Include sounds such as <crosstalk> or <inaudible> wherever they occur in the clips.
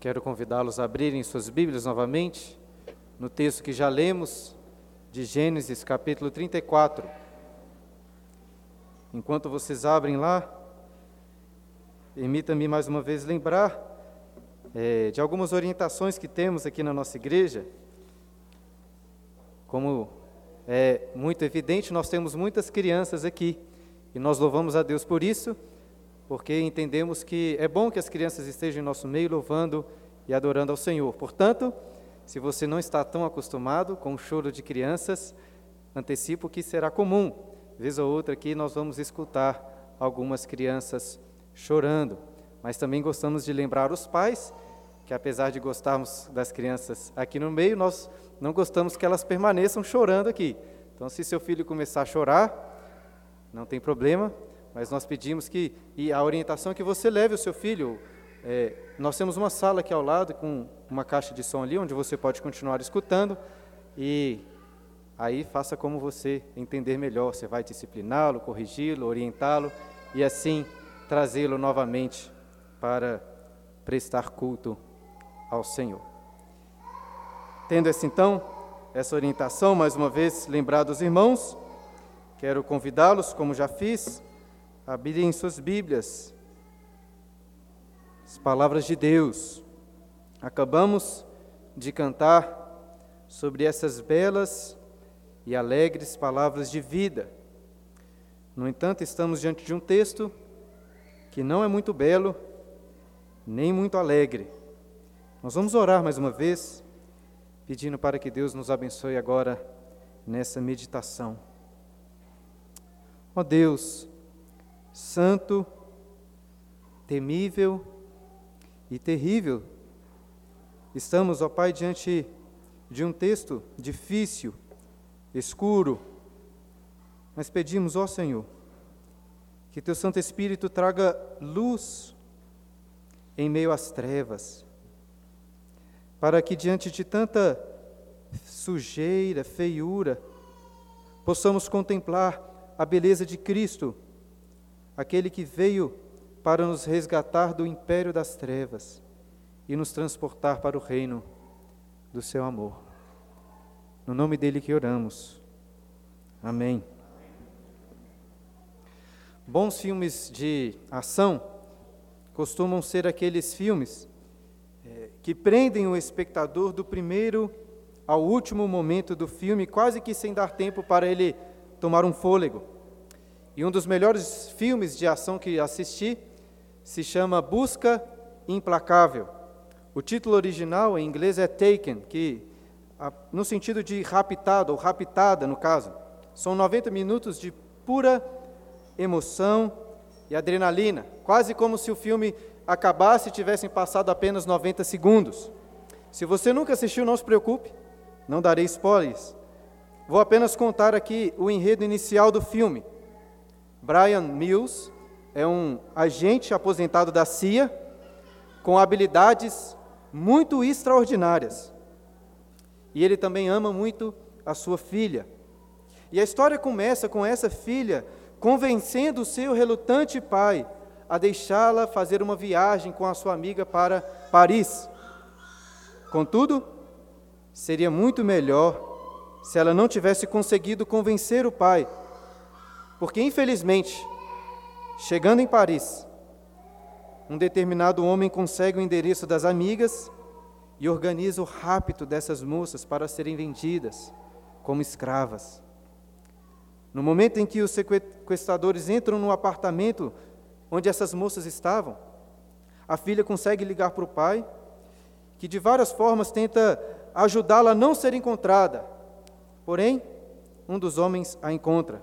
Quero convidá-los a abrirem suas Bíblias novamente no texto que já lemos de Gênesis, capítulo 34. Enquanto vocês abrem lá, permita-me mais uma vez lembrar é, de algumas orientações que temos aqui na nossa igreja. Como é muito evidente, nós temos muitas crianças aqui e nós louvamos a Deus por isso porque entendemos que é bom que as crianças estejam em nosso meio louvando e adorando ao Senhor. Portanto, se você não está tão acostumado com o choro de crianças, antecipo que será comum. Vez ou outra aqui nós vamos escutar algumas crianças chorando, mas também gostamos de lembrar os pais que apesar de gostarmos das crianças aqui no meio, nós não gostamos que elas permaneçam chorando aqui. Então, se seu filho começar a chorar, não tem problema, mas nós pedimos que, e a orientação é que você leve o seu filho. É, nós temos uma sala aqui ao lado com uma caixa de som ali, onde você pode continuar escutando, e aí faça como você entender melhor. Você vai discipliná-lo, corrigi-lo, orientá-lo, e assim trazê-lo novamente para prestar culto ao Senhor. Tendo essa então, essa orientação, mais uma vez, lembrar dos irmãos, quero convidá-los, como já fiz, Abrirem suas Bíblias, as palavras de Deus. Acabamos de cantar sobre essas belas e alegres palavras de vida. No entanto, estamos diante de um texto que não é muito belo, nem muito alegre. Nós vamos orar mais uma vez, pedindo para que Deus nos abençoe agora nessa meditação. Ó Deus, santo, temível e terrível. Estamos, ó Pai, diante de um texto difícil, escuro, mas pedimos, ó Senhor, que Teu Santo Espírito traga luz em meio às trevas, para que diante de tanta sujeira, feiura, possamos contemplar a beleza de Cristo aquele que veio para nos resgatar do império das trevas e nos transportar para o reino do seu amor. No nome dele que oramos. Amém. Bons filmes de ação costumam ser aqueles filmes é, que prendem o espectador do primeiro ao último momento do filme, quase que sem dar tempo para ele tomar um fôlego. E um dos melhores filmes de ação que assisti se chama Busca Implacável. O título original em inglês é Taken, que no sentido de raptado ou raptada, no caso. São 90 minutos de pura emoção e adrenalina, quase como se o filme acabasse e tivessem passado apenas 90 segundos. Se você nunca assistiu, não se preocupe, não darei spoilers. Vou apenas contar aqui o enredo inicial do filme. Brian Mills é um agente aposentado da CIA com habilidades muito extraordinárias. E ele também ama muito a sua filha. E a história começa com essa filha convencendo o seu relutante pai a deixá-la fazer uma viagem com a sua amiga para Paris. Contudo, seria muito melhor se ela não tivesse conseguido convencer o pai porque, infelizmente, chegando em Paris, um determinado homem consegue o endereço das amigas e organiza o rapto dessas moças para serem vendidas como escravas. No momento em que os sequestradores entram no apartamento onde essas moças estavam, a filha consegue ligar para o pai, que de várias formas tenta ajudá-la a não ser encontrada. Porém, um dos homens a encontra.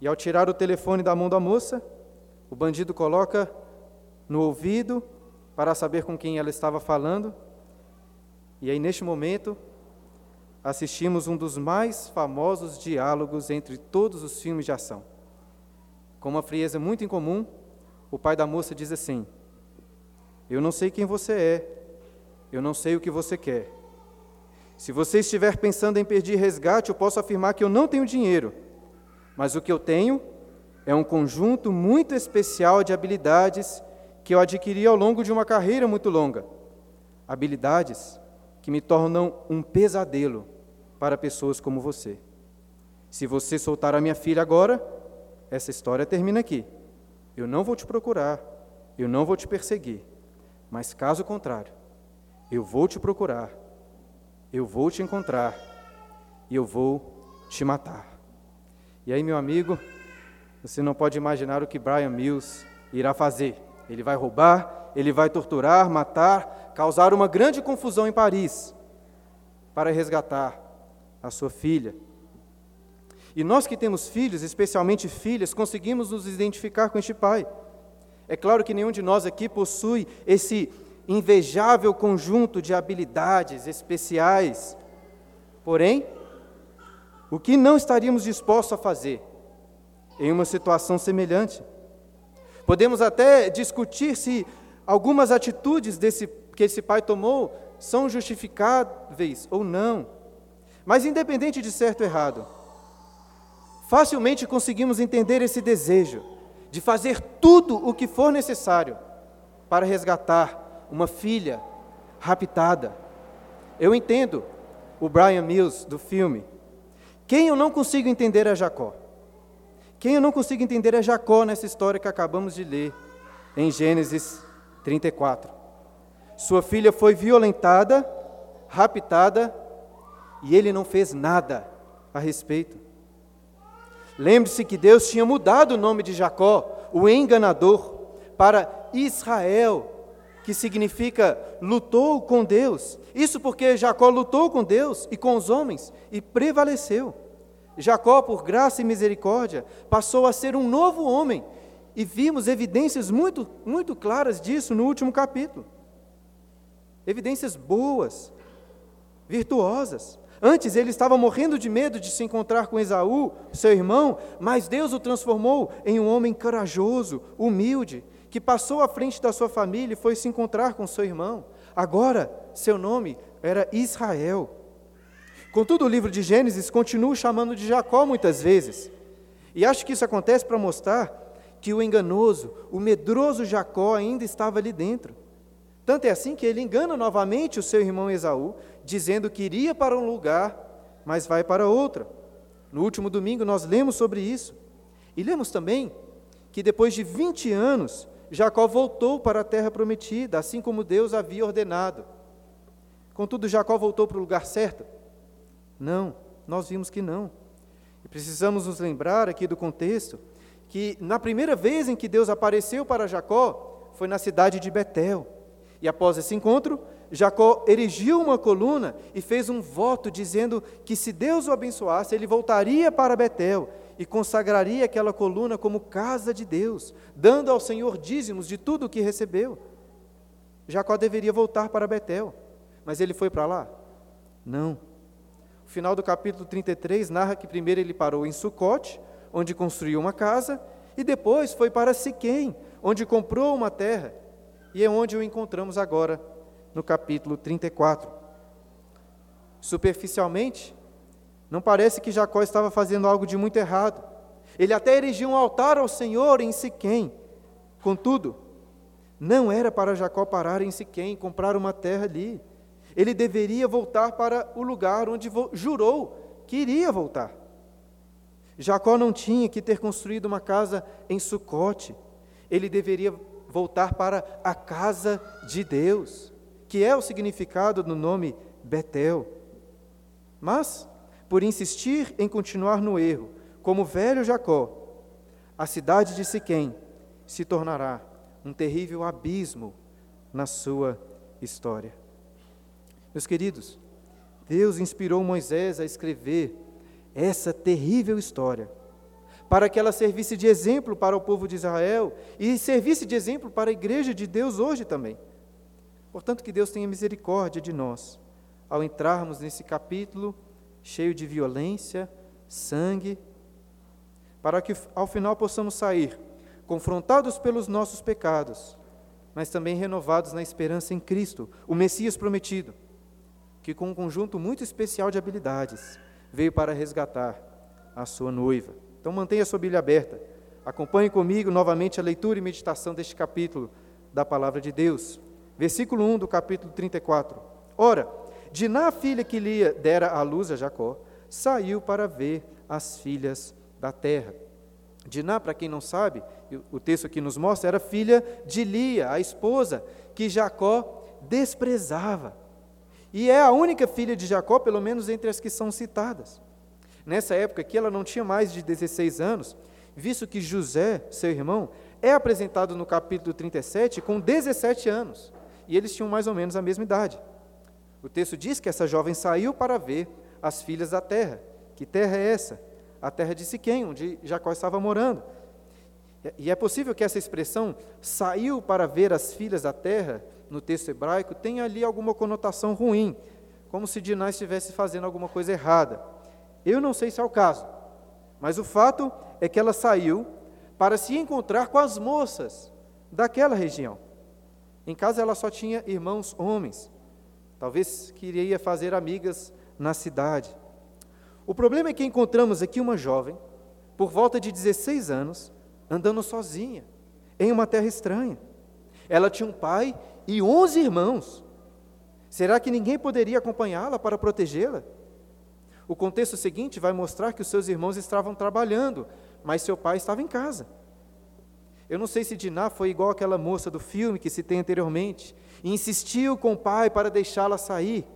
E ao tirar o telefone da mão da moça, o bandido coloca no ouvido para saber com quem ela estava falando. E aí, neste momento, assistimos um dos mais famosos diálogos entre todos os filmes de ação. Com uma frieza muito incomum, o pai da moça diz assim: Eu não sei quem você é, eu não sei o que você quer. Se você estiver pensando em pedir resgate, eu posso afirmar que eu não tenho dinheiro mas o que eu tenho é um conjunto muito especial de habilidades que eu adquiri ao longo de uma carreira muito longa. Habilidades que me tornam um pesadelo para pessoas como você. Se você soltar a minha filha agora, essa história termina aqui. Eu não vou te procurar, eu não vou te perseguir, mas caso contrário, eu vou te procurar, eu vou te encontrar e eu vou te matar. E aí, meu amigo, você não pode imaginar o que Brian Mills irá fazer. Ele vai roubar, ele vai torturar, matar, causar uma grande confusão em Paris para resgatar a sua filha. E nós que temos filhos, especialmente filhas, conseguimos nos identificar com este pai. É claro que nenhum de nós aqui possui esse invejável conjunto de habilidades especiais. Porém, o que não estaríamos dispostos a fazer em uma situação semelhante? Podemos até discutir se algumas atitudes desse, que esse pai tomou são justificáveis ou não. Mas, independente de certo ou errado, facilmente conseguimos entender esse desejo de fazer tudo o que for necessário para resgatar uma filha raptada. Eu entendo o Brian Mills do filme. Quem eu não consigo entender é Jacó. Quem eu não consigo entender é Jacó nessa história que acabamos de ler em Gênesis 34. Sua filha foi violentada, raptada e ele não fez nada a respeito. Lembre-se que Deus tinha mudado o nome de Jacó, o enganador, para Israel, que significa lutou com Deus. Isso porque Jacó lutou com Deus e com os homens e prevaleceu. Jacó, por graça e misericórdia, passou a ser um novo homem e vimos evidências muito, muito claras disso no último capítulo. Evidências boas, virtuosas. Antes ele estava morrendo de medo de se encontrar com Esaú, seu irmão, mas Deus o transformou em um homem corajoso, humilde, que passou à frente da sua família e foi se encontrar com seu irmão. Agora, seu nome era Israel. Contudo, o livro de Gênesis continua chamando de Jacó muitas vezes. E acho que isso acontece para mostrar que o enganoso, o medroso Jacó ainda estava ali dentro. Tanto é assim que ele engana novamente o seu irmão Esaú, dizendo que iria para um lugar, mas vai para outro. No último domingo nós lemos sobre isso. E lemos também que depois de 20 anos, Jacó voltou para a terra prometida, assim como Deus havia ordenado. Contudo, Jacó voltou para o lugar certo? Não, nós vimos que não. E precisamos nos lembrar aqui do contexto que na primeira vez em que Deus apareceu para Jacó foi na cidade de Betel. E após esse encontro, Jacó erigiu uma coluna e fez um voto dizendo que se Deus o abençoasse, ele voltaria para Betel e consagraria aquela coluna como casa de Deus, dando ao Senhor dízimos de tudo o que recebeu. Jacó deveria voltar para Betel, mas ele foi para lá? Não. O final do capítulo 33 narra que primeiro ele parou em Sucote, onde construiu uma casa, e depois foi para Siquém, onde comprou uma terra, e é onde o encontramos agora no capítulo 34. Superficialmente, não parece que Jacó estava fazendo algo de muito errado. Ele até erigiu um altar ao Senhor em Siquém. Contudo, não era para Jacó parar em Siquém, comprar uma terra ali. Ele deveria voltar para o lugar onde jurou que iria voltar. Jacó não tinha que ter construído uma casa em Sucote. Ele deveria voltar para a casa de Deus que é o significado do nome Betel. Mas, por insistir em continuar no erro, como velho Jacó, a cidade de Siquém se tornará um terrível abismo na sua história. Meus queridos, Deus inspirou Moisés a escrever essa terrível história, para que ela servisse de exemplo para o povo de Israel e servisse de exemplo para a igreja de Deus hoje também. Portanto, que Deus tenha misericórdia de nós, ao entrarmos nesse capítulo cheio de violência, sangue, para que ao final possamos sair confrontados pelos nossos pecados, mas também renovados na esperança em Cristo, o Messias prometido, que com um conjunto muito especial de habilidades veio para resgatar a sua noiva. Então mantenha sua Bíblia aberta. Acompanhe comigo novamente a leitura e meditação deste capítulo da palavra de Deus. Versículo 1 do capítulo 34. Ora, Diná, filha que Lia dera à luz a Jacó, saiu para ver as filhas da terra. Diná, para quem não sabe, o texto aqui nos mostra, era filha de Lia, a esposa que Jacó desprezava. E é a única filha de Jacó, pelo menos entre as que são citadas. Nessa época aqui, ela não tinha mais de 16 anos, visto que José, seu irmão, é apresentado no capítulo 37 com 17 anos, e eles tinham mais ou menos a mesma idade. O texto diz que essa jovem saiu para ver as filhas da terra. Que terra é essa? A terra de Siquém, onde Jacó estava morando. E é possível que essa expressão saiu para ver as filhas da terra, no texto hebraico, tenha ali alguma conotação ruim, como se Diná estivesse fazendo alguma coisa errada. Eu não sei se é o caso, mas o fato é que ela saiu para se encontrar com as moças daquela região. Em casa ela só tinha irmãos homens. Talvez queria fazer amigas na cidade. O problema é que encontramos aqui uma jovem, por volta de 16 anos, andando sozinha, em uma terra estranha. Ela tinha um pai e 11 irmãos. Será que ninguém poderia acompanhá-la para protegê-la? O contexto seguinte vai mostrar que os seus irmãos estavam trabalhando, mas seu pai estava em casa. Eu não sei se Diná foi igual aquela moça do filme que citei anteriormente, e insistiu com o pai para deixá-la sair.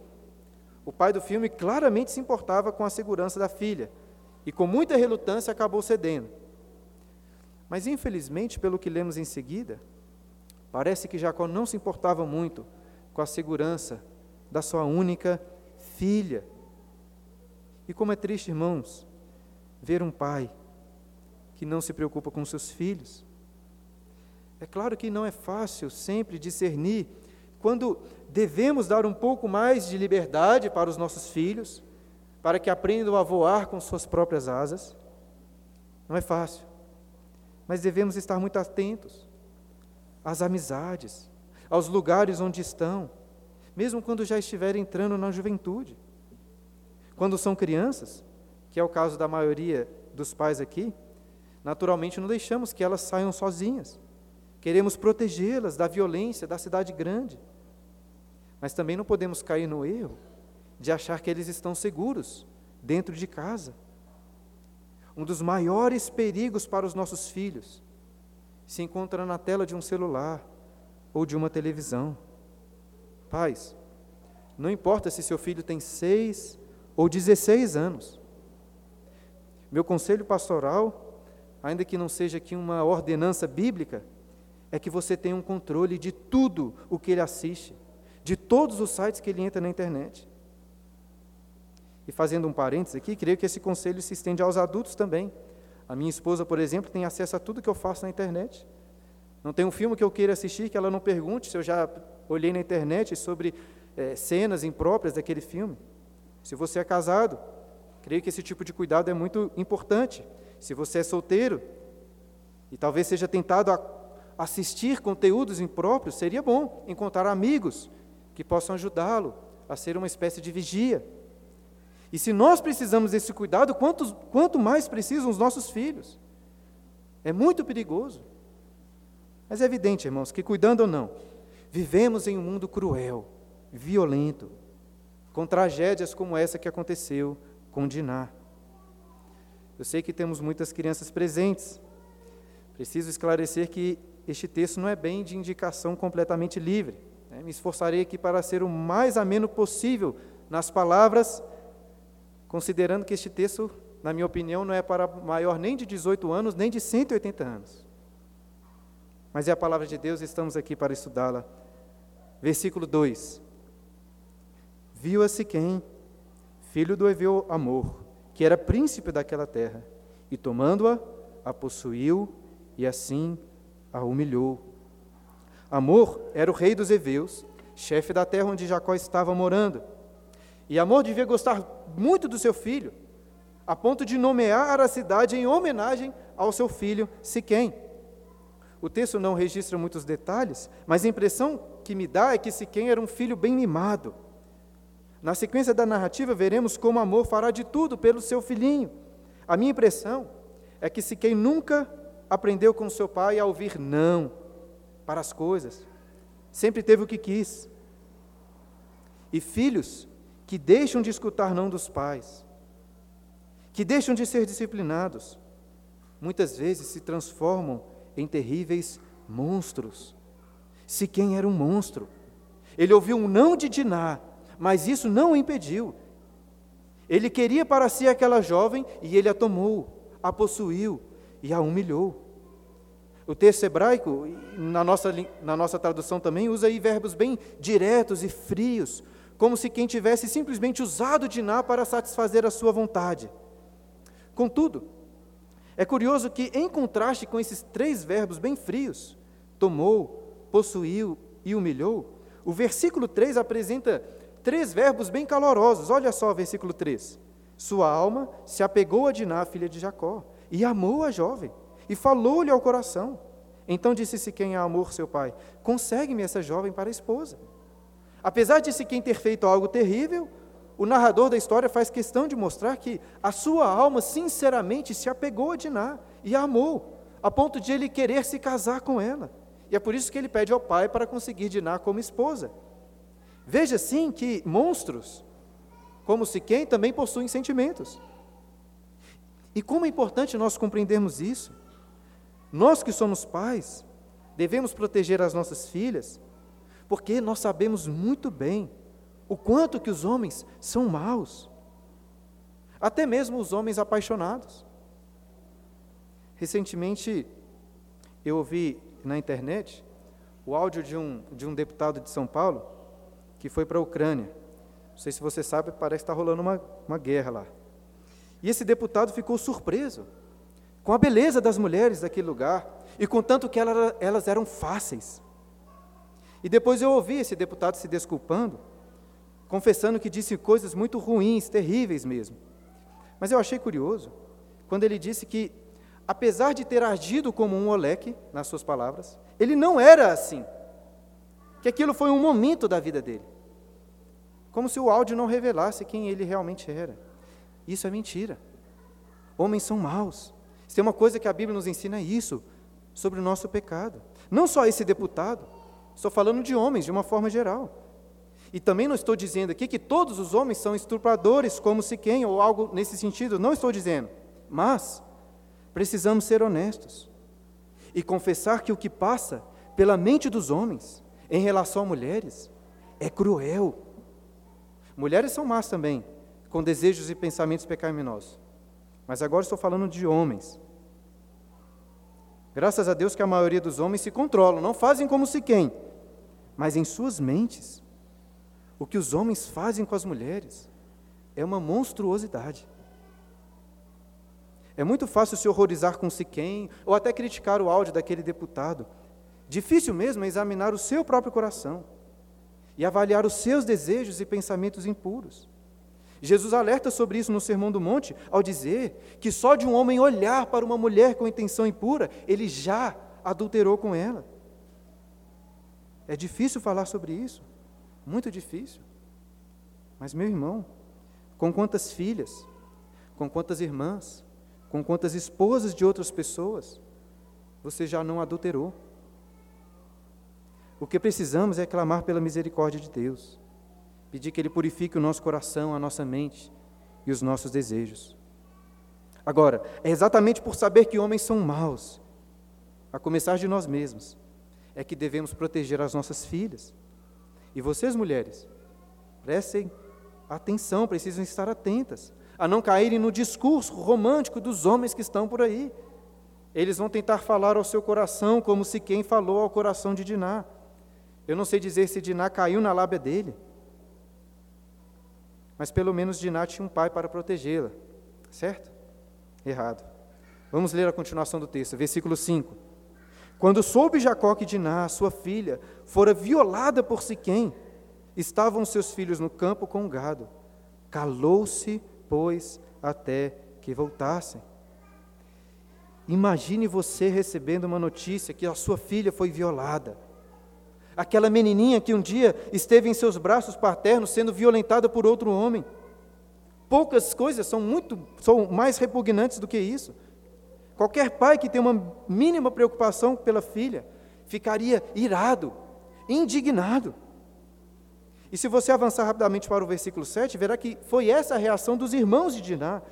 O pai do filme claramente se importava com a segurança da filha, e com muita relutância acabou cedendo. Mas infelizmente, pelo que lemos em seguida, parece que Jacó não se importava muito com a segurança da sua única filha. E como é triste, irmãos, ver um pai que não se preocupa com seus filhos. É claro que não é fácil sempre discernir quando devemos dar um pouco mais de liberdade para os nossos filhos, para que aprendam a voar com suas próprias asas. Não é fácil, mas devemos estar muito atentos às amizades, aos lugares onde estão, mesmo quando já estiverem entrando na juventude. Quando são crianças, que é o caso da maioria dos pais aqui, naturalmente não deixamos que elas saiam sozinhas. Queremos protegê-las da violência da cidade grande. Mas também não podemos cair no erro de achar que eles estão seguros dentro de casa. Um dos maiores perigos para os nossos filhos se encontra na tela de um celular ou de uma televisão. Pais, não importa se seu filho tem seis ou 16 anos. Meu conselho pastoral, ainda que não seja aqui uma ordenança bíblica, é que você tenha um controle de tudo o que ele assiste, de todos os sites que ele entra na internet. E fazendo um parênteses aqui, creio que esse conselho se estende aos adultos também. A minha esposa, por exemplo, tem acesso a tudo que eu faço na internet. Não tem um filme que eu queira assistir que ela não pergunte se eu já olhei na internet sobre é, cenas impróprias daquele filme. Se você é casado, creio que esse tipo de cuidado é muito importante. Se você é solteiro e talvez seja tentado a assistir conteúdos impróprios, seria bom encontrar amigos que possam ajudá-lo a ser uma espécie de vigia. E se nós precisamos desse cuidado, quanto, quanto mais precisam os nossos filhos? É muito perigoso. Mas é evidente, irmãos, que cuidando ou não, vivemos em um mundo cruel, violento, com tragédias como essa que aconteceu com Diná. Eu sei que temos muitas crianças presentes. Preciso esclarecer que este texto não é bem de indicação completamente livre. Né? Me esforçarei aqui para ser o mais ameno possível nas palavras, considerando que este texto, na minha opinião, não é para maior nem de 18 anos, nem de 180 anos. Mas é a palavra de Deus estamos aqui para estudá-la. Versículo 2: Viu a Siquém, filho do Eveu Amor, que era príncipe daquela terra, e tomando-a, a possuiu e assim a humilhou. Amor era o rei dos heveus, chefe da terra onde Jacó estava morando. E Amor devia gostar muito do seu filho, a ponto de nomear a cidade em homenagem ao seu filho Siquém. O texto não registra muitos detalhes, mas a impressão que me dá é que Siquém era um filho bem mimado. Na sequência da narrativa, veremos como Amor fará de tudo pelo seu filhinho. A minha impressão é que Siquém nunca aprendeu com seu pai a ouvir não. Para as coisas, sempre teve o que quis. E filhos que deixam de escutar não dos pais, que deixam de ser disciplinados, muitas vezes se transformam em terríveis monstros. Se quem era um monstro, ele ouviu um não de Diná, mas isso não o impediu. Ele queria para si aquela jovem e ele a tomou, a possuiu e a humilhou. O texto hebraico, na nossa, na nossa tradução também, usa aí verbos bem diretos e frios, como se quem tivesse simplesmente usado Diná para satisfazer a sua vontade. Contudo, é curioso que, em contraste com esses três verbos bem frios, tomou, possuiu e humilhou, o versículo 3 apresenta três verbos bem calorosos. Olha só o versículo 3. Sua alma se apegou a Diná, filha de Jacó, e amou a jovem, e falou-lhe ao coração. Então disse Siquém a amor seu pai: Consegue-me essa jovem para esposa. Apesar de Siquém ter feito algo terrível, o narrador da história faz questão de mostrar que a sua alma sinceramente se apegou a Diná e a amou, a ponto de ele querer se casar com ela. E é por isso que ele pede ao pai para conseguir Diná como esposa. Veja sim que monstros, como Siquém, também possuem sentimentos. E como é importante nós compreendermos isso. Nós que somos pais, devemos proteger as nossas filhas, porque nós sabemos muito bem o quanto que os homens são maus. Até mesmo os homens apaixonados. Recentemente, eu ouvi na internet o áudio de um, de um deputado de São Paulo que foi para a Ucrânia. Não sei se você sabe, parece que está rolando uma, uma guerra lá. E esse deputado ficou surpreso com a beleza das mulheres daquele lugar e com tanto que ela, elas eram fáceis. E depois eu ouvi esse deputado se desculpando confessando que disse coisas muito ruins, terríveis mesmo. Mas eu achei curioso quando ele disse que, apesar de ter agido como um moleque, nas suas palavras, ele não era assim. Que aquilo foi um momento da vida dele. Como se o áudio não revelasse quem ele realmente era. Isso é mentira. Homens são maus. Se tem uma coisa que a Bíblia nos ensina é isso, sobre o nosso pecado. Não só esse deputado, estou falando de homens de uma forma geral. E também não estou dizendo aqui que todos os homens são estupradores, como Siquém, ou algo nesse sentido, não estou dizendo. Mas precisamos ser honestos e confessar que o que passa pela mente dos homens em relação a mulheres é cruel. Mulheres são más também, com desejos e pensamentos pecaminosos. Mas agora estou falando de homens. Graças a Deus que a maioria dos homens se controlam, não fazem como Siquém, mas em suas mentes o que os homens fazem com as mulheres é uma monstruosidade. É muito fácil se horrorizar com Siquém ou até criticar o áudio daquele deputado. Difícil mesmo é examinar o seu próprio coração e avaliar os seus desejos e pensamentos impuros. Jesus alerta sobre isso no Sermão do Monte ao dizer que só de um homem olhar para uma mulher com intenção impura, ele já adulterou com ela. É difícil falar sobre isso. Muito difícil. Mas, meu irmão, com quantas filhas, com quantas irmãs, com quantas esposas de outras pessoas, você já não adulterou? O que precisamos é clamar pela misericórdia de Deus, pedir que Ele purifique o nosso coração, a nossa mente e os nossos desejos. Agora, é exatamente por saber que homens são maus, a começar de nós mesmos, é que devemos proteger as nossas filhas. E vocês, mulheres, prestem atenção, precisam estar atentas, a não caírem no discurso romântico dos homens que estão por aí. Eles vão tentar falar ao seu coração como se quem falou ao coração de Diná. Eu não sei dizer se Diná caiu na lábia dele, mas pelo menos Diná tinha um pai para protegê-la, certo? Errado. Vamos ler a continuação do texto, versículo 5. Quando soube Jacó que Diná, sua filha, fora violada por Siquém, estavam seus filhos no campo com o gado. Calou-se, pois, até que voltassem. Imagine você recebendo uma notícia que a sua filha foi violada. Aquela menininha que um dia esteve em seus braços paternos sendo violentada por outro homem. Poucas coisas são muito são mais repugnantes do que isso. Qualquer pai que tem uma mínima preocupação pela filha ficaria irado, indignado. E se você avançar rapidamente para o versículo 7, verá que foi essa a reação dos irmãos de Diná.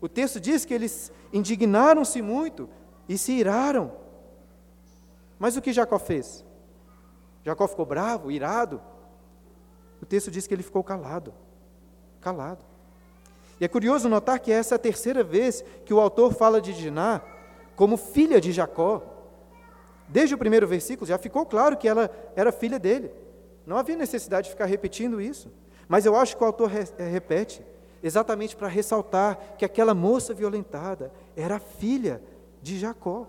O texto diz que eles indignaram-se muito e se iraram. Mas o que Jacó fez? Jacó ficou bravo, irado? O texto diz que ele ficou calado. Calado. E é curioso notar que essa é a terceira vez que o autor fala de Diná como filha de Jacó. Desde o primeiro versículo já ficou claro que ela era filha dele. Não havia necessidade de ficar repetindo isso. Mas eu acho que o autor eh, repete, exatamente para ressaltar que aquela moça violentada era filha de Jacó.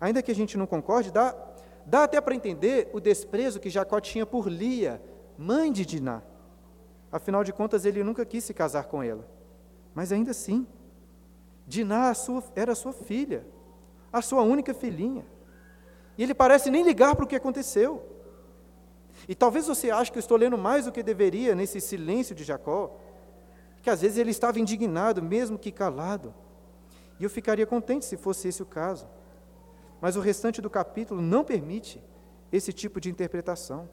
Ainda que a gente não concorde, dá, dá até para entender o desprezo que Jacó tinha por Lia, mãe de Diná. Afinal de contas, ele nunca quis se casar com ela. Mas ainda assim, Diná era sua filha, a sua única filhinha. E ele parece nem ligar para o que aconteceu. E talvez você ache que eu estou lendo mais do que deveria nesse silêncio de Jacó, que às vezes ele estava indignado, mesmo que calado. E eu ficaria contente se fosse esse o caso. Mas o restante do capítulo não permite esse tipo de interpretação.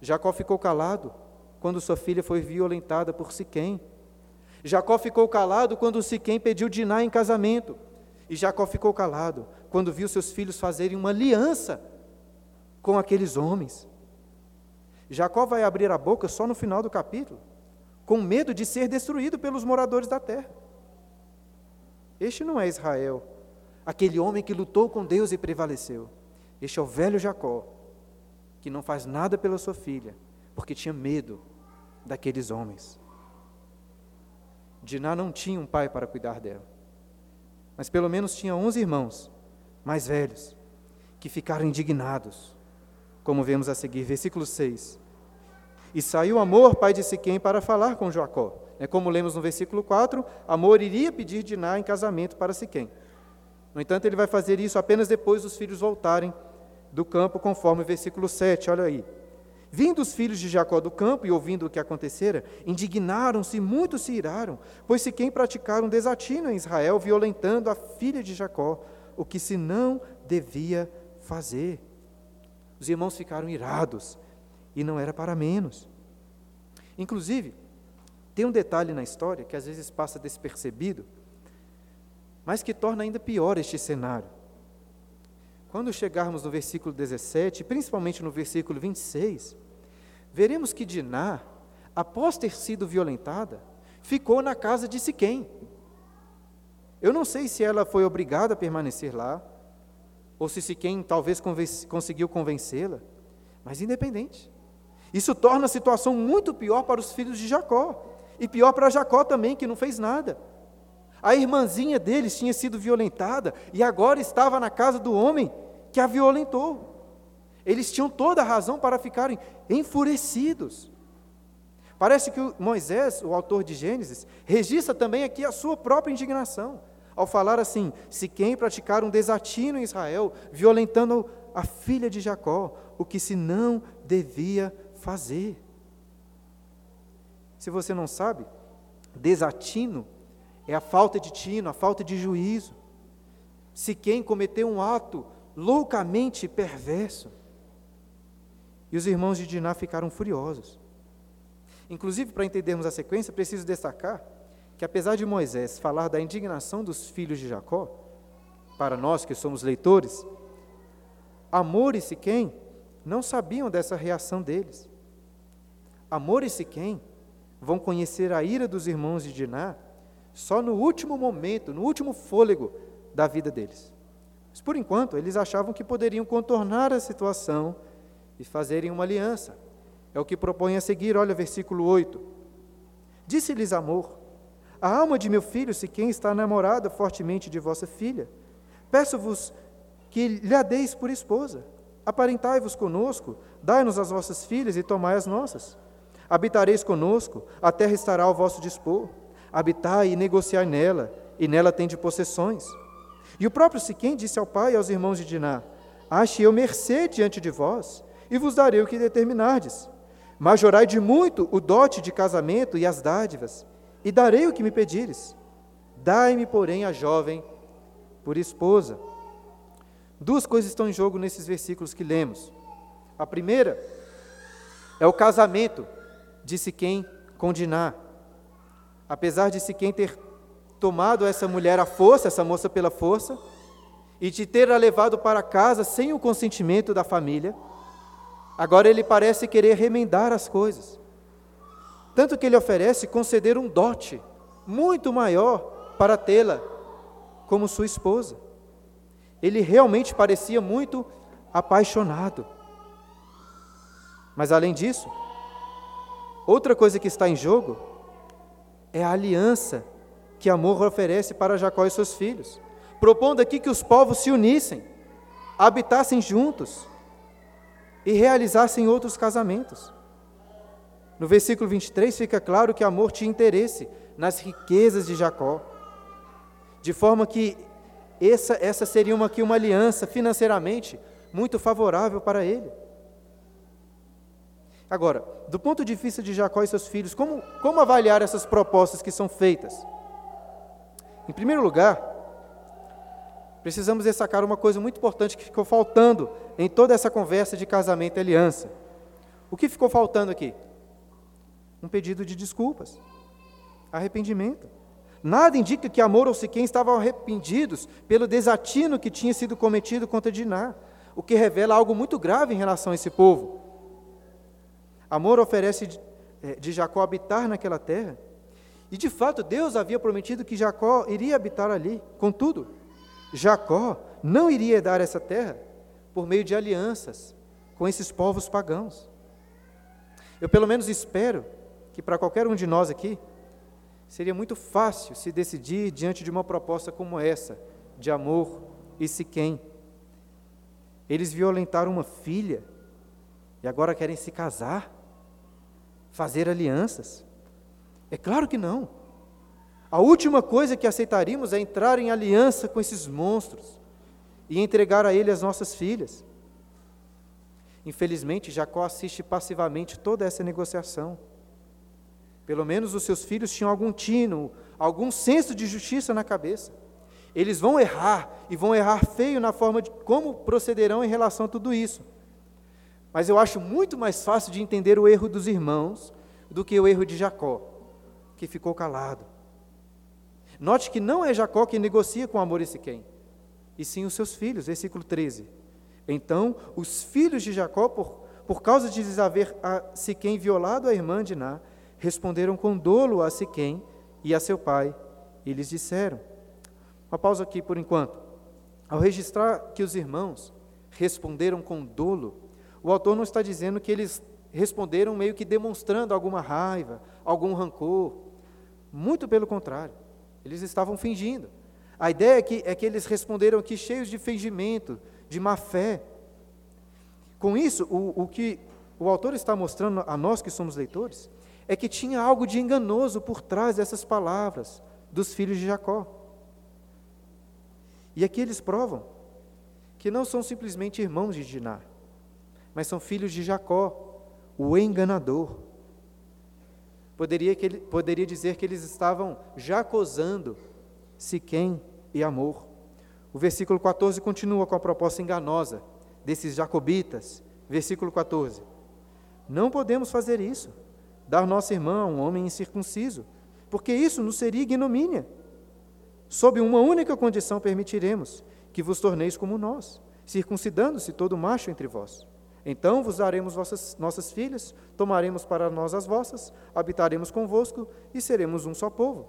Jacó ficou calado quando sua filha foi violentada por Siquém. Jacó ficou calado quando Siquém pediu Diná em casamento. E Jacó ficou calado quando viu seus filhos fazerem uma aliança com aqueles homens. Jacó vai abrir a boca só no final do capítulo, com medo de ser destruído pelos moradores da terra. Este não é Israel, aquele homem que lutou com Deus e prevaleceu. Este é o velho Jacó, que não faz nada pela sua filha, porque tinha medo daqueles homens. Diná não tinha um pai para cuidar dela, mas pelo menos tinha onze irmãos, mais velhos, que ficaram indignados, como vemos a seguir, versículo 6. E saiu Amor, pai de Siquém, para falar com Jacó. É como lemos no versículo 4, Amor iria pedir Diná em casamento para Siquém. No entanto, ele vai fazer isso apenas depois dos filhos voltarem do campo, conforme o versículo 7, olha aí. Vindo os filhos de Jacó do campo e ouvindo o que acontecera, indignaram-se e muito se iraram, pois se quem praticaram desatino em Israel, violentando a filha de Jacó, o que se não devia fazer. Os irmãos ficaram irados, e não era para menos. Inclusive, tem um detalhe na história que às vezes passa despercebido, mas que torna ainda pior este cenário. Quando chegarmos no versículo 17, principalmente no versículo 26, veremos que Diná, após ter sido violentada, ficou na casa de Siquém. Eu não sei se ela foi obrigada a permanecer lá, ou se Siquém talvez convenci, conseguiu convencê-la, mas independente. Isso torna a situação muito pior para os filhos de Jacó, e pior para Jacó também, que não fez nada. A irmãzinha deles tinha sido violentada e agora estava na casa do homem que a violentou. Eles tinham toda a razão para ficarem enfurecidos. Parece que Moisés, o autor de Gênesis, registra também aqui a sua própria indignação, ao falar assim: se quem praticar um desatino em Israel, violentando a filha de Jacó, o que se não devia fazer. Se você não sabe, desatino é a falta de tino, a falta de juízo. Se quem cometeu um ato loucamente perverso, e os irmãos de Diná ficaram furiosos. Inclusive, para entendermos a sequência, preciso destacar que, apesar de Moisés falar da indignação dos filhos de Jacó, para nós que somos leitores, Amor e Siquém não sabiam dessa reação deles. Amor e Siquém vão conhecer a ira dos irmãos de Diná só no último momento, no último fôlego da vida deles. Mas, por enquanto, eles achavam que poderiam contornar a situação e fazerem uma aliança. É o que propõe a seguir, olha versículo 8. Disse-lhes Amor: A alma de meu filho, se quem está namorada fortemente de vossa filha, peço-vos que lhe a deis por esposa. Aparentai-vos conosco, dai-nos as vossas filhas e tomai as nossas. Habitareis conosco, a terra estará ao vosso dispor. Habitai e negociai nela, e nela tende possessões. E o próprio Siquém disse ao pai e aos irmãos de Diná: Ache eu mercê diante de vós, e vos darei o que determinardes. Majorai de muito o dote de casamento e as dádivas, e darei o que me pedires. Dai-me, porém, a jovem por esposa. Duas coisas estão em jogo nesses versículos que lemos. A primeira é o casamento de Siquém com Diná. Apesar de Siquém ter tomado essa mulher à força, essa moça pela força, e de ter a levado para casa sem o consentimento da família, agora ele parece querer remendar as coisas. Tanto que ele oferece conceder um dote muito maior para tê-la como sua esposa. Ele realmente parecia muito apaixonado. Mas além disso, outra coisa que está em jogo é a aliança que Amor oferece para Jacó e seus filhos, propondo aqui que os povos se unissem, habitassem juntos e realizassem outros casamentos. No versículo 23 fica claro que Amor tinha interesse nas riquezas de Jacó, de forma que essa, essa seria uma, aqui uma aliança financeiramente muito favorável para ele. Agora, do ponto de vista de Jacó e seus filhos, como, como avaliar essas propostas que são feitas? Em primeiro lugar, precisamos destacar uma coisa muito importante que ficou faltando em toda essa conversa de casamento e aliança. O que ficou faltando aqui? Um pedido de desculpas, arrependimento. Nada indica que Amor ou Siquém estavam arrependidos pelo desatino que tinha sido cometido contra Diná, o que revela algo muito grave em relação a esse povo. Amor oferece eh, de Jacó habitar naquela terra, e de fato Deus havia prometido que Jacó iria habitar ali. Contudo, Jacó não iria dar essa terra por meio de alianças com esses povos pagãos. Eu pelo menos espero que para qualquer um de nós aqui, Seria muito fácil se decidir diante de uma proposta como essa, de amor e Siquém. Eles violentaram uma filha e agora querem se casar, fazer alianças. É claro que não. A última coisa que aceitaríamos é entrar em aliança com esses monstros e entregar a ele as nossas filhas. Infelizmente, Jacó assiste passivamente toda essa negociação. Pelo menos os seus filhos tinham algum tino, algum senso de justiça na cabeça. Eles vão errar e vão errar feio na forma de como procederão em relação a tudo isso. Mas eu acho muito mais fácil de entender o erro dos irmãos do que o erro de Jacó, que ficou calado. Note que não é Jacó que negocia com Amor e Siquém, e sim os seus filhos, versículo 13. Então, os filhos de Jacó, por, por causa de lhes haver a Siquém violado a irmã de Ná, responderam com dolo a Siquém e a seu pai, e lhes disseram. Uma pausa aqui por enquanto. Ao registrar que os irmãos responderam com dolo, o autor não está dizendo que eles responderam meio que demonstrando alguma raiva, algum rancor. Muito pelo contrário, eles estavam fingindo. A ideia é que, é que eles responderam aqui cheios de fingimento, de má fé. Com isso, o, o que o autor está mostrando a nós que somos leitores é que tinha algo de enganoso por trás dessas palavras dos filhos de Jacó. E aqui eles provam que não são simplesmente irmãos de Diná, mas são filhos de Jacó, o enganador. Poderia, que ele, poderia dizer que eles estavam jacosando Siquém e Amor. O versículo 14 continua com a proposta enganosa desses jacobitas. Versículo 14: Não podemos fazer isso dar nossa irmã a um homem incircunciso, porque isso nos seria ignomínia. Sob uma única condição permitiremos que vos torneis como nós, circuncidando-se todo macho entre vós. Então vos daremos vossas, nossas filhas, tomaremos para nós as vossas, habitaremos convosco e seremos um só povo.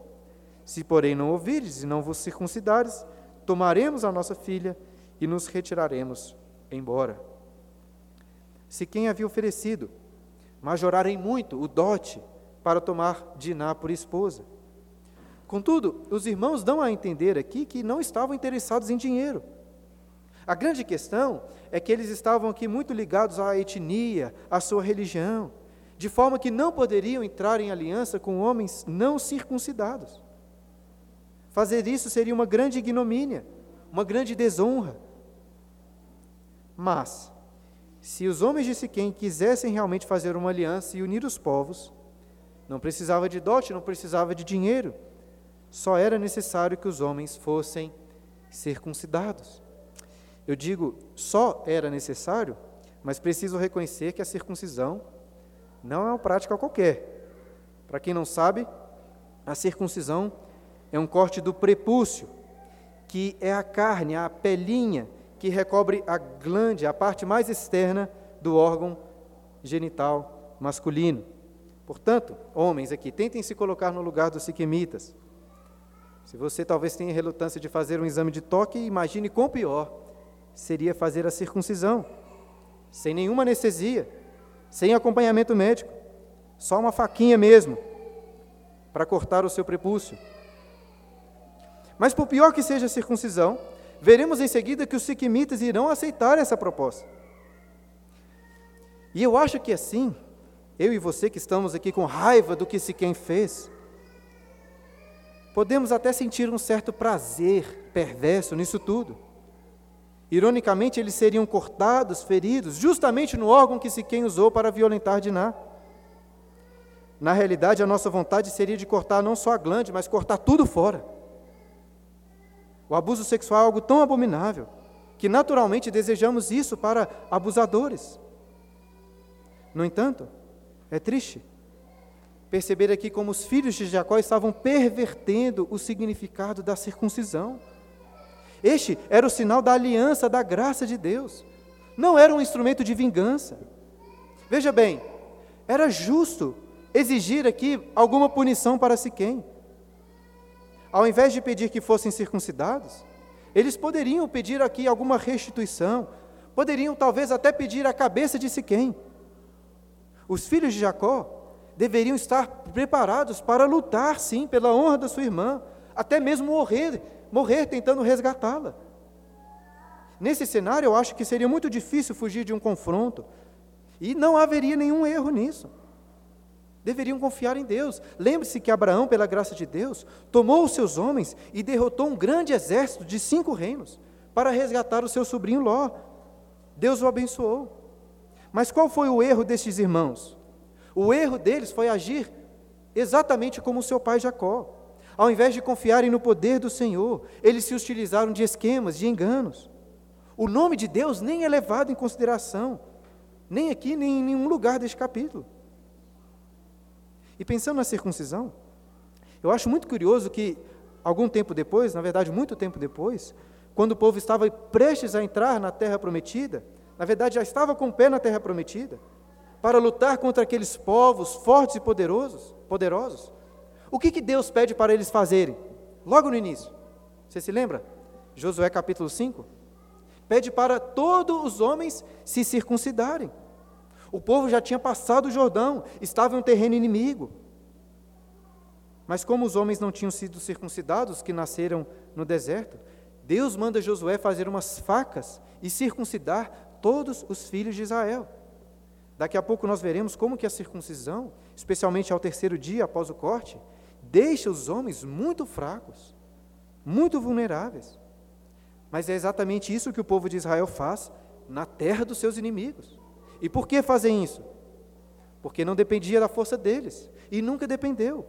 Se, porém, não ouvires e não vos circuncidares, tomaremos a nossa filha e nos retiraremos embora. Se quem havia oferecido majorarem muito o dote para tomar Diná por esposa. Contudo, os irmãos dão a entender aqui que não estavam interessados em dinheiro. A grande questão é que eles estavam aqui muito ligados à etnia, à sua religião, de forma que não poderiam entrar em aliança com homens não circuncidados. Fazer isso seria uma grande ignomínia, uma grande desonra. Mas, se os homens de Siquém quisessem realmente fazer uma aliança e unir os povos, não precisava de dote, não precisava de dinheiro, só era necessário que os homens fossem circuncidados. Eu digo só era necessário, mas preciso reconhecer que a circuncisão não é uma prática qualquer. Para quem não sabe, a circuncisão é um corte do prepúcio, que é a carne, a pelinha que recobre a glande, a parte mais externa do órgão genital masculino. Portanto, homens aqui, tentem se colocar no lugar dos siquemitas. Se você talvez tenha relutância de fazer um exame de toque, imagine quão pior seria fazer a circuncisão, sem nenhuma anestesia, sem acompanhamento médico, só uma faquinha mesmo, para cortar o seu prepúcio. Mas por pior que seja a circuncisão, veremos em seguida que os siquimitas irão aceitar essa proposta. E eu acho que assim, eu e você que estamos aqui com raiva do que Siquém fez, podemos até sentir um certo prazer perverso nisso tudo. Ironicamente, eles seriam cortados, feridos, justamente no órgão que Siquém usou para violentar Diná. Na realidade, a nossa vontade seria de cortar não só a glande, mas cortar tudo fora. O abuso sexual é algo tão abominável que naturalmente desejamos isso para abusadores. No entanto, é triste perceber aqui como os filhos de Jacó estavam pervertendo o significado da circuncisão. Este era o sinal da aliança, da graça de Deus. Não era um instrumento de vingança. Veja bem, era justo exigir aqui alguma punição para Siquém. Ao invés de pedir que fossem circuncidados, eles poderiam pedir aqui alguma restituição, poderiam talvez até pedir a cabeça de Siquém. Os filhos de Jacó deveriam estar preparados para lutar, sim, pela honra da sua irmã, até mesmo morrer, morrer tentando resgatá-la. Nesse cenário, eu acho que seria muito difícil fugir de um confronto, e não haveria nenhum erro nisso deveriam confiar em Deus. Lembre-se que Abraão, pela graça de Deus, tomou os seus homens e derrotou um grande exército de cinco reinos para resgatar o seu sobrinho Ló. Deus o abençoou. Mas qual foi o erro destes irmãos? O erro deles foi agir exatamente como seu pai Jacó. Ao invés de confiarem no poder do Senhor, eles se utilizaram de esquemas, de enganos. O nome de Deus nem é levado em consideração, nem aqui, nem em nenhum lugar deste capítulo. E pensando na circuncisão, eu acho muito curioso que, algum tempo depois, na verdade, muito tempo depois, quando o povo estava prestes a entrar na terra prometida, na verdade, já estava com o pé na terra prometida, para lutar contra aqueles povos fortes e poderosos, poderosos. O que, que Deus pede para eles fazerem? Logo no início. Você se lembra? Josué capítulo 5. Pede para todos os homens se circuncidarem. O povo já tinha passado o Jordão, estava em um terreno inimigo. Mas como os homens não tinham sido circuncidados, que nasceram no deserto, Deus manda Josué fazer umas facas e circuncidar todos os filhos de Israel. Daqui a pouco nós veremos como que a circuncisão, especialmente ao terceiro dia após o corte, deixa os homens muito fracos, muito vulneráveis. Mas é exatamente isso que o povo de Israel faz na terra dos seus inimigos. E por que fazem isso? Porque não dependia da força deles e nunca dependeu.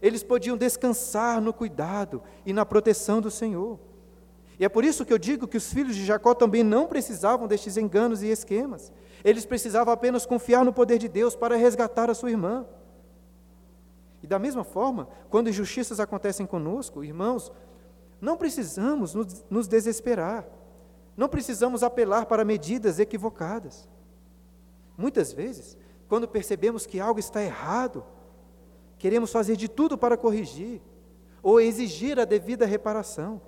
Eles podiam descansar no cuidado e na proteção do Senhor. E é por isso que eu digo que os filhos de Jacó também não precisavam destes enganos e esquemas. Eles precisavam apenas confiar no poder de Deus para resgatar a sua irmã. Da mesma forma, quando injustiças acontecem conosco, irmãos, não precisamos nos desesperar. Não precisamos apelar para medidas equivocadas. Muitas vezes, quando percebemos que algo está errado, queremos fazer de tudo para corrigir ou exigir a devida reparação.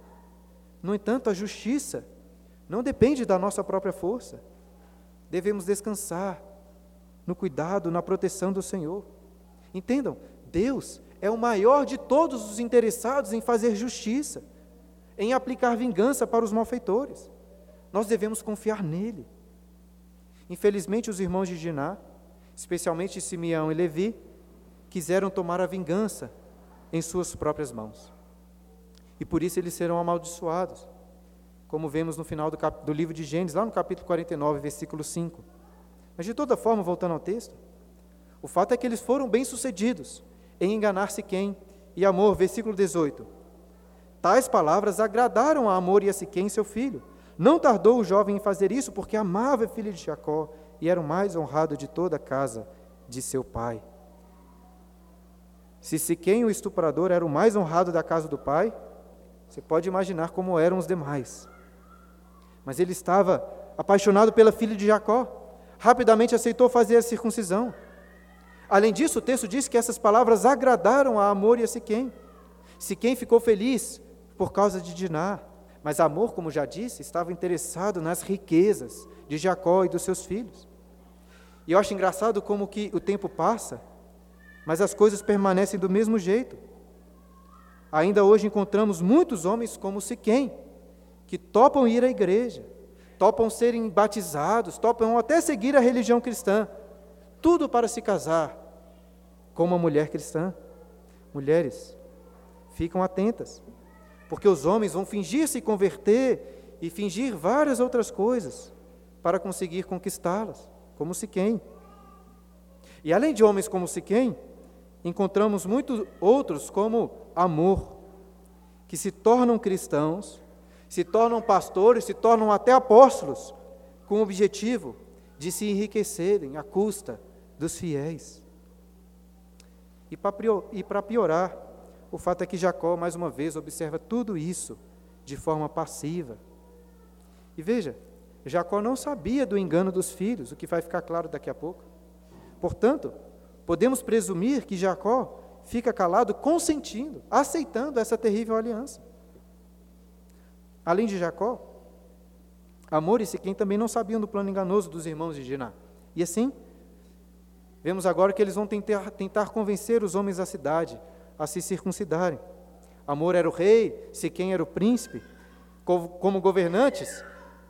No entanto, a justiça não depende da nossa própria força. Devemos descansar no cuidado, na proteção do Senhor. Entendam, Deus é o maior de todos os interessados em fazer justiça, em aplicar vingança para os malfeitores. Nós devemos confiar nele. Infelizmente, os irmãos de Diná, especialmente Simeão e Levi, quiseram tomar a vingança em suas próprias mãos. E por isso eles serão amaldiçoados, como vemos no final do, cap... do livro de Gênesis, lá no capítulo 49, versículo 5. Mas de toda forma, voltando ao texto, o fato é que eles foram bem-sucedidos em enganar-se quem e Amor, versículo 18. Tais palavras agradaram a Amor e a Siquém, seu filho, Não tardou o jovem em fazer isso, porque amava a filha de Jacó e era o mais honrado de toda a casa de seu pai. Se Siquém, o estuprador, era o mais honrado da casa do pai, você pode imaginar como eram os demais. Mas ele estava apaixonado pela filha de Jacó, rapidamente aceitou fazer a circuncisão. Além disso, o texto diz que essas palavras agradaram a Amor e a Siquém. Siquém ficou feliz por causa de Diná, mas Amor, como já disse, estava interessado nas riquezas de Jacó e dos seus filhos. E eu acho engraçado como que o tempo passa, mas as coisas permanecem do mesmo jeito. Ainda hoje encontramos muitos homens como Siquém, que topam ir à igreja, topam serem batizados, topam até seguir a religião cristã, tudo para se casar com uma mulher cristã. Mulheres, ficam atentas, porque os homens vão fingir se converter e fingir várias outras coisas para conseguir conquistá-las, como Siquém. E além de homens como Siquém, encontramos muitos outros como Amor, que se tornam cristãos, se tornam pastores, se tornam até apóstolos, com o objetivo de se enriquecerem à custa dos fiéis. E para piorar, o fato é que Jacó, mais uma vez, observa tudo isso de forma passiva. E veja, Jacó não sabia do engano dos filhos, o que vai ficar claro daqui a pouco. Portanto, podemos presumir que Jacó fica calado, consentindo, aceitando essa terrível aliança. Além de Jacó, Amor e Siquém também não sabiam do plano enganoso dos irmãos de Diná. E assim, Vemos agora que eles vão tentar, tentar convencer os homens da cidade a se circuncidarem. Amor era o rei, Siquém era o príncipe. Como governantes,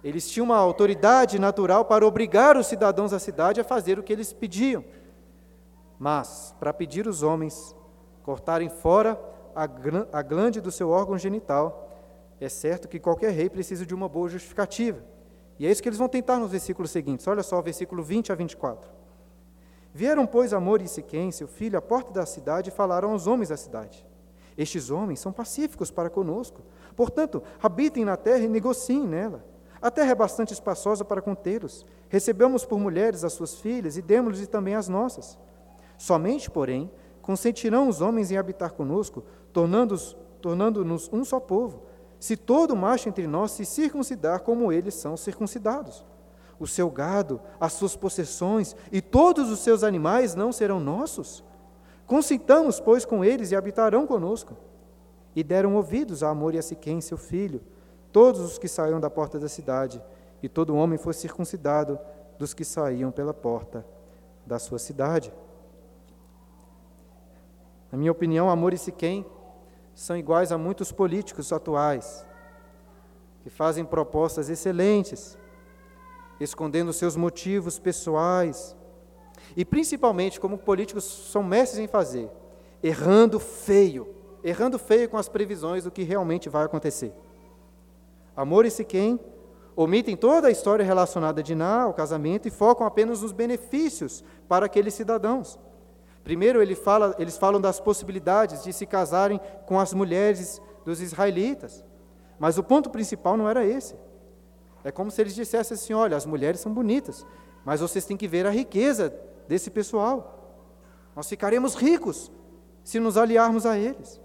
eles tinham uma autoridade natural para obrigar os cidadãos da cidade a fazer o que eles pediam. Mas, para pedir os homens cortarem fora a glande do seu órgão genital, é certo que qualquer rei precisa de uma boa justificativa. E é isso que eles vão tentar nos versículos seguintes. Olha só, versículo 20 a 24. Vieram, pois, Amor e Siquém, seu filho, à porta da cidade e falaram aos homens da cidade. Estes homens são pacíficos para conosco. Portanto, habitem na terra e negociem nela. A terra é bastante espaçosa para contê-los. Recebemos por mulheres as suas filhas e demos-lhes também as nossas. Somente, porém, consentirão os homens em habitar conosco, tornando-nos tornando um só povo, se todo macho entre nós se circuncidar como eles são circuncidados o seu gado, as suas possessões e todos os seus animais não serão nossos? Consintamos, pois, com eles e habitarão conosco. E deram ouvidos a Amor e a Siquém, seu filho, todos os que saíam da porta da cidade, e todo homem foi circuncidado dos que saíam pela porta da sua cidade. Na minha opinião, Amor e Siquém são iguais a muitos políticos atuais, que fazem propostas excelentes, escondendo seus motivos pessoais, e principalmente, como políticos são mestres em fazer, errando feio, errando feio com as previsões do que realmente vai acontecer. Amor e Siquém omitem toda a história relacionada a Diná, ao casamento, e focam apenas nos benefícios para aqueles cidadãos. Primeiro, ele fala, eles falam das possibilidades de se casarem com as mulheres dos israelitas, mas o ponto principal não era esse. É como se eles dissessem assim: olha, as mulheres são bonitas, mas vocês têm que ver a riqueza desse pessoal. Nós ficaremos ricos se nos aliarmos a eles.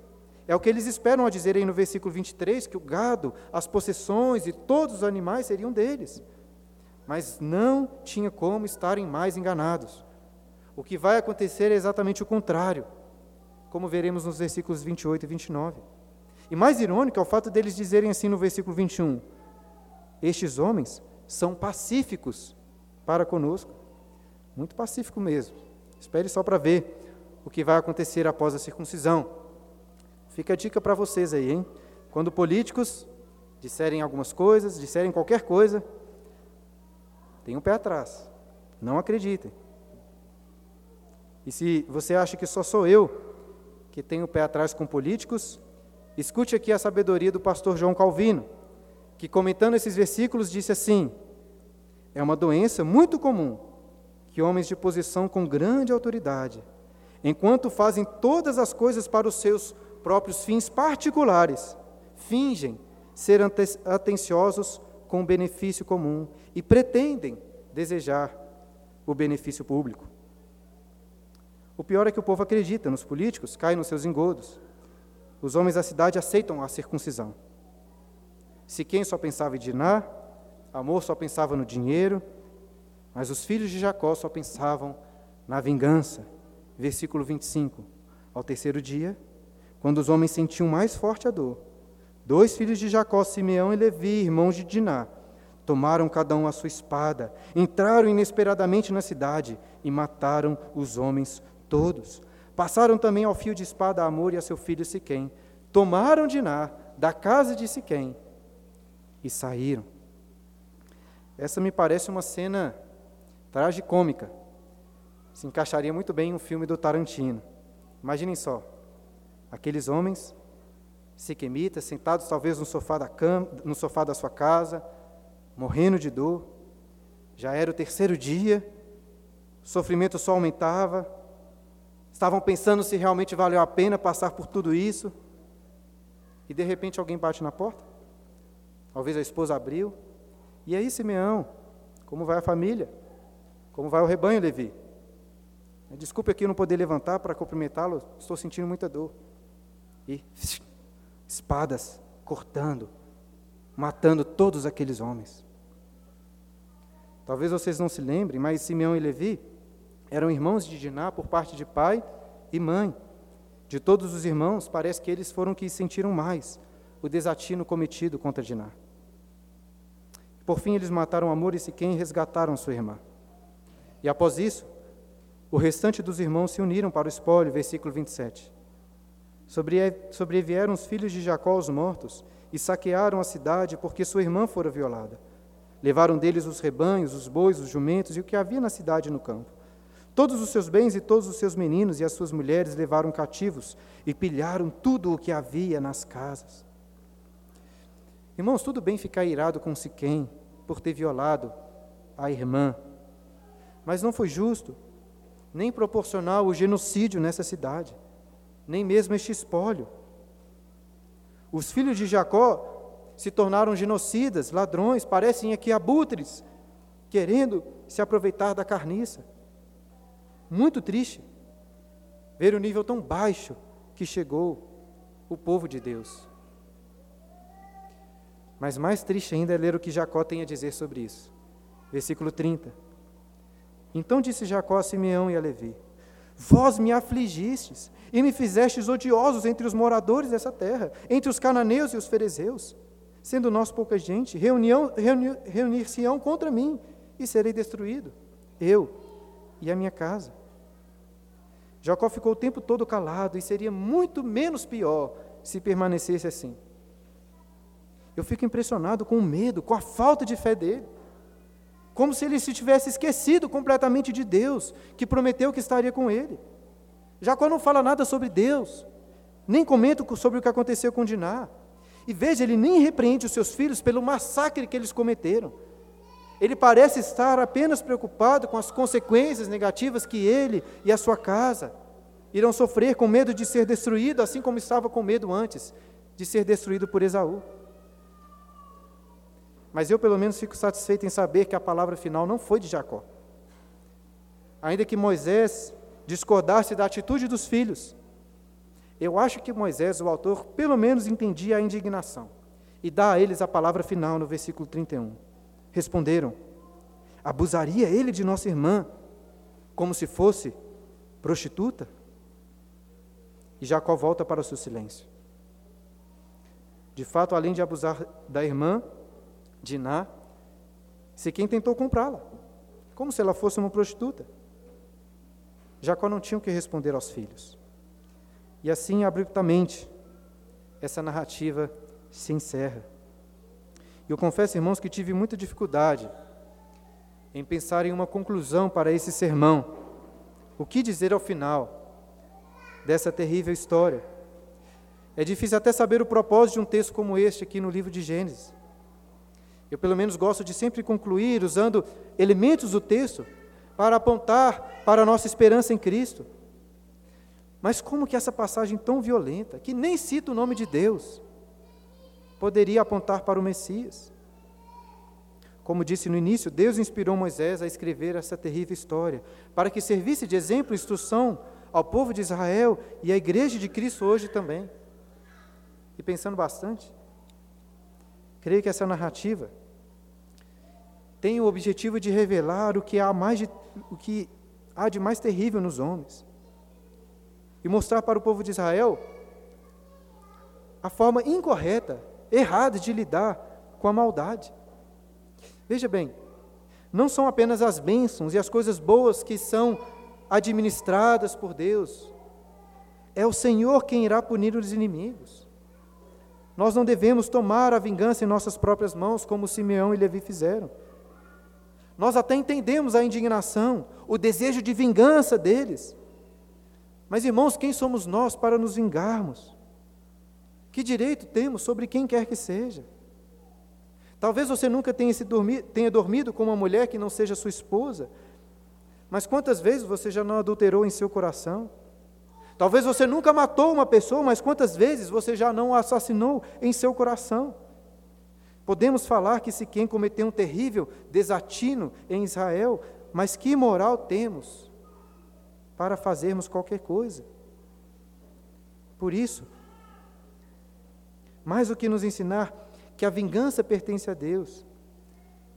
É o que eles esperam a dizer aí no versículo 23, que o gado, as possessões e todos os animais seriam deles. Mas não tinha como estarem mais enganados. O que vai acontecer é exatamente o contrário, como veremos nos versículos 28 e 29. E mais irônico é o fato deles dizerem assim no versículo 21: estes homens são pacíficos para conosco. Muito pacífico mesmo. Espere só para ver o que vai acontecer após a circuncisão. Fica a dica para vocês aí, hein? Quando políticos disserem algumas coisas, disserem qualquer coisa, tenham um pé atrás. Não acreditem. E se você acha que só sou eu que tenho o pé atrás com políticos, escute aqui a sabedoria do pastor João Calvino que comentando esses versículos disse assim: É uma doença muito comum que homens de posição com grande autoridade, enquanto fazem todas as coisas para os seus próprios fins particulares, fingem ser atenciosos com o benefício comum e pretendem desejar o benefício público. O pior é que o povo acredita nos políticos, cai nos seus engodos. Os homens da cidade aceitam a circuncisão. Se quem só pensava em Diná, amor só pensava no dinheiro, mas os filhos de Jacó só pensavam na vingança. Versículo 25. Ao terceiro dia, quando os homens sentiam mais forte a dor, dois filhos de Jacó, Simeão e Levi, irmãos de Diná, tomaram cada um a sua espada, entraram inesperadamente na cidade e mataram os homens todos. Passaram também ao fio de espada a Amor e a seu filho Siquém, tomaram Diná da casa de Siquém e saíram. Essa me parece uma cena tragicômica. Se encaixaria muito bem em um filme do Tarantino. Imaginem só, aqueles homens siquemitas, sentados talvez no sofá da cama, no sofá da sua casa, morrendo de dor. Já era o terceiro dia, o sofrimento só aumentava. Estavam pensando se realmente valeu a pena passar por tudo isso. E de repente alguém bate na porta. Talvez a esposa abriu. E aí, Simeão, como vai a família? Como vai o rebanho, Levi? Desculpe aqui não poder levantar para cumprimentá-lo, estou sentindo muita dor. E <laughs> espadas cortando, matando todos aqueles homens. Talvez vocês não se lembrem, mas Simeão e Levi eram irmãos de Diná por parte de pai e mãe. De todos os irmãos, parece que eles foram que sentiram mais o desatino cometido contra Diná. Por fim, eles mataram Amor e Siquém e resgataram sua irmã. E após isso, o restante dos irmãos se uniram para o espólio, versículo 27. Sobrevieram os filhos de Jacó os mortos e saquearam a cidade porque sua irmã fora violada. Levaram deles os rebanhos, os bois, os jumentos e o que havia na cidade e no campo. Todos os seus bens e todos os seus meninos e as suas mulheres levaram cativos e pilharam tudo o que havia nas casas. Irmãos, tudo bem ficar irado com Siquém por ter violado a irmã, mas não foi justo, nem proporcional o genocídio nessa cidade, nem mesmo este espólio. Os filhos de Jacó se tornaram genocidas, ladrões, parecem aqui abutres, querendo se aproveitar da carniça. Muito triste ver o nível tão baixo que chegou o povo de Deus. Mas mais triste ainda é ler o que Jacó tem a dizer sobre isso. Versículo 30. Então disse Jacó a Simeão e a Levi: Vós me afligistes e me fizestes odiosos entre os moradores dessa terra, entre os cananeus e os ferezeus. Sendo nós pouca gente, reunir-se-ão contra mim e serei destruído, eu e a minha casa. Jacó ficou o tempo todo calado e seria muito menos pior se permanecesse assim. Eu fico impressionado com o medo, com a falta de fé dele. Como se ele se tivesse esquecido completamente de Deus, que prometeu que estaria com ele. Jacó não fala nada sobre Deus, nem comenta sobre o que aconteceu com Diná. E veja, ele nem repreende os seus filhos pelo massacre que eles cometeram. Ele parece estar apenas preocupado com as consequências negativas que ele e a sua casa irão sofrer com medo de ser destruído, assim como estava com medo antes de ser destruído por Esaú. Mas eu, pelo menos, fico satisfeito em saber que a palavra final não foi de Jacó. Ainda que Moisés discordasse da atitude dos filhos, eu acho que Moisés, o autor, pelo menos entendia a indignação e dá a eles a palavra final no versículo 31. Responderam: Abusaria ele de nossa irmã como se fosse prostituta? E Jacó volta para o seu silêncio. De fato, além de abusar da irmã, Diná, quem tentou comprá-la, como se ela fosse uma prostituta. Jacó não tinha o que responder aos filhos. E assim, abruptamente, essa narrativa se encerra. E eu confesso, irmãos, que tive muita dificuldade em pensar em uma conclusão para esse sermão. O que dizer ao final dessa terrível história? É difícil até saber o propósito de um texto como este aqui no livro de Gênesis. Eu, pelo menos, gosto de sempre concluir usando elementos do texto para apontar para a nossa esperança em Cristo. Mas como que essa passagem tão violenta, que nem cita o nome de Deus, poderia apontar para o Messias. Como disse no início, Deus inspirou Moisés a escrever essa terrível história, para que servisse de exemplo e instrução ao povo de Israel e à igreja de Cristo hoje também. E pensando bastante, creio que essa narrativa tem o objetivo de revelar o que há, mais de, o que há de mais terrível nos homens e mostrar para o povo de Israel a forma incorreta, errada de lidar com a maldade. Veja bem, não são apenas as bênçãos e as coisas boas que são administradas por Deus, é o Senhor quem irá punir os inimigos. Nós não devemos tomar a vingança em nossas próprias mãos, como Simeão e Levi fizeram. Nós até entendemos a indignação, o desejo de vingança deles. Mas, irmãos, quem somos nós para nos vingarmos? Que direito temos sobre quem quer que seja? Talvez você nunca tenha, dormi, tenha dormido com uma mulher que não seja sua esposa, mas quantas vezes você já não adulterou em seu coração? Talvez você nunca matou uma pessoa, mas quantas vezes você já não assassinou em seu coração? Podemos falar que se quem cometeu um terrível desatino em Israel, mas que moral temos para fazermos qualquer coisa? Por isso, mais do que nos ensinar que a vingança pertence a Deus.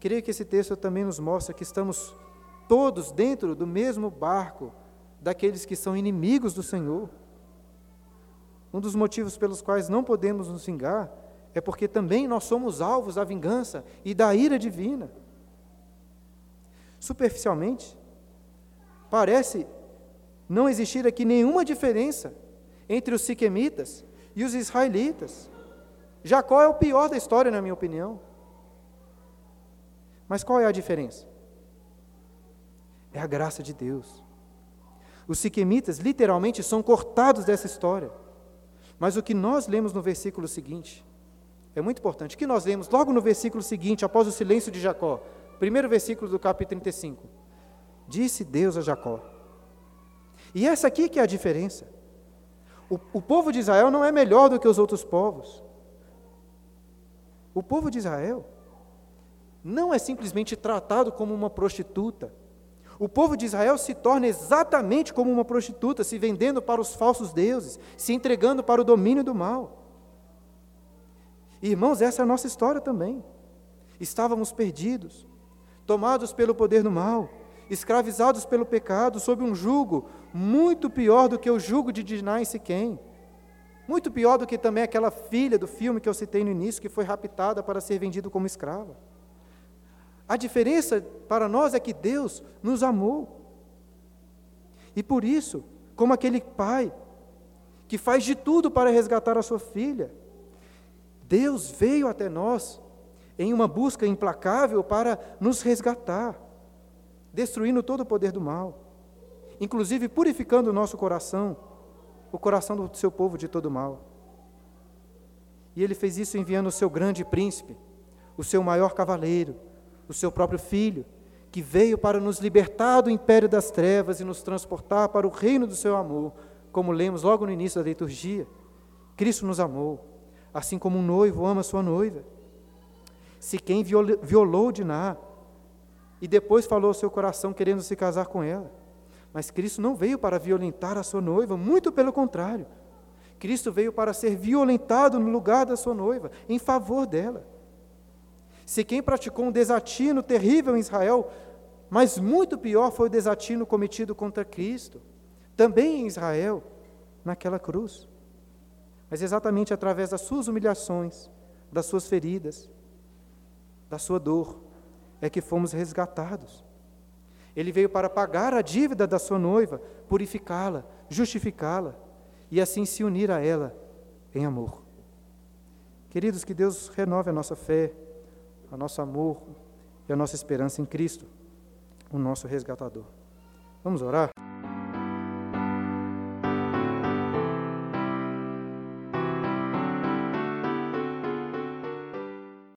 Creio que esse texto também nos mostra que estamos todos dentro do mesmo barco daqueles que são inimigos do Senhor. Um dos motivos pelos quais não podemos nos vingar é porque também nós somos alvos da vingança e da ira divina. Superficialmente, parece não existir aqui nenhuma diferença entre os siquemitas e os israelitas. Jacó é o pior da história, na minha opinião. Mas qual é a diferença? É a graça de Deus. Os siquemitas literalmente são cortados dessa história. Mas o que nós lemos no versículo seguinte é muito importante. O que nós lemos logo no versículo seguinte, após o silêncio de Jacó, primeiro versículo do capítulo 35. Disse Deus a Jacó. E essa aqui que é a diferença. O, o povo de Israel não é melhor do que os outros povos. O povo de Israel não é simplesmente tratado como uma prostituta. O povo de Israel se torna exatamente como uma prostituta, se vendendo para os falsos deuses, se entregando para o domínio do mal. Irmãos, essa é a nossa história também. Estávamos perdidos, tomados pelo poder do mal, escravizados pelo pecado, sob um jugo muito pior do que o jugo de Dinah e Siquém. Muito pior do que também aquela filha do filme que eu citei no início, que foi raptada para ser vendida como escrava. A diferença para nós é que Deus nos amou. E por isso, como aquele pai que faz de tudo para resgatar a sua filha, Deus veio até nós em uma busca implacável para nos resgatar, destruindo todo o poder do mal, inclusive purificando o nosso coração o coração do seu povo de todo mal. E ele fez isso enviando o seu grande príncipe, o seu maior cavaleiro, o seu próprio filho, que veio para nos libertar do império das trevas e nos transportar para o reino do seu amor, como lemos logo no início da liturgia. Cristo nos amou, assim como um noivo ama sua noiva. Se quem violou Diná e depois falou ao seu coração querendo se casar com ela, mas Cristo não veio para violentar a sua noiva, muito pelo contrário. Cristo veio para ser violentado no lugar da sua noiva, em favor dela. Se quem praticou um desatino terrível em Israel, mas muito pior foi o desatino cometido contra Cristo, também em Israel, naquela cruz. Mas exatamente através das suas humilhações, das suas feridas, da sua dor, é que fomos resgatados. Ele veio para pagar a dívida da sua noiva, purificá-la, justificá-la e assim se unir a ela em amor. Queridos, que Deus renove a nossa fé, o nosso amor e a nossa esperança em Cristo, o nosso resgatador. Vamos orar?